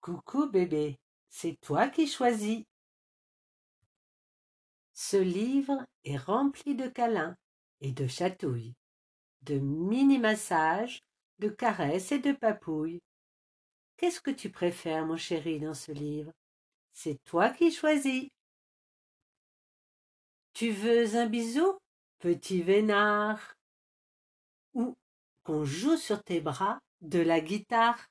Coucou bébé, c'est toi qui choisis. Ce livre est rempli de câlins et de chatouilles, de mini-massages, de caresses et de papouilles. Qu'est-ce que tu préfères, mon chéri, dans ce livre? C'est toi qui choisis. Tu veux un bisou, petit vénard? Ou qu'on joue sur tes bras de la guitare?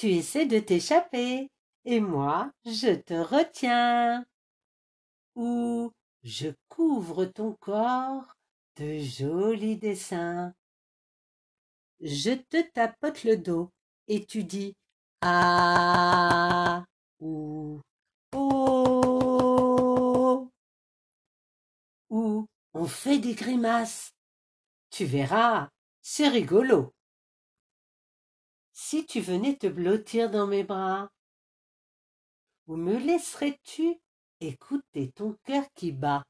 Tu essaies de t'échapper, et moi je te retiens. Ou je couvre ton corps de jolis dessins. Je te tapote le dos, et tu dis Ah ou Oh ou on fait des grimaces. Tu verras, c'est rigolo. Si tu venais te blottir dans mes bras, où me laisserais-tu écouter ton cœur qui bat?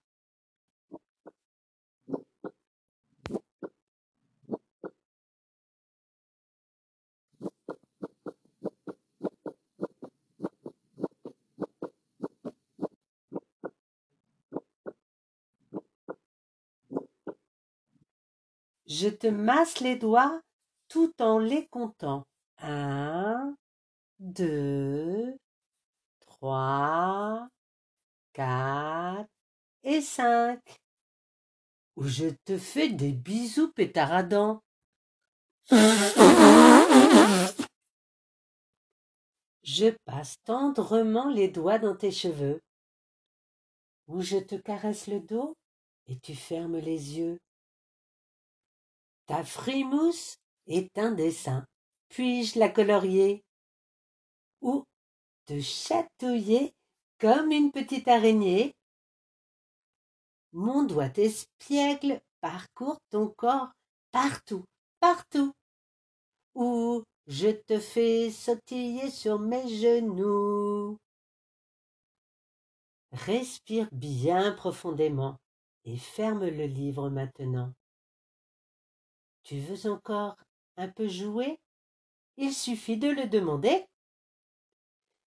Je te masse les doigts tout en les comptant. Un, deux, trois, quatre et cinq. Ou je te fais des bisous pétaradants. Je passe tendrement les doigts dans tes cheveux. Ou je te caresse le dos et tu fermes les yeux. Ta frimousse est un dessin. Puis-je la colorier? Ou te chatouiller comme une petite araignée? Mon doigt espiègle parcourt ton corps partout, partout. Ou je te fais sautiller sur mes genoux. Respire bien profondément et ferme le livre maintenant. Tu veux encore un peu jouer? Il suffit de le demander.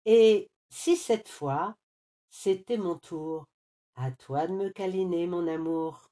Et si cette fois, c'était mon tour, à toi de me câliner, mon amour.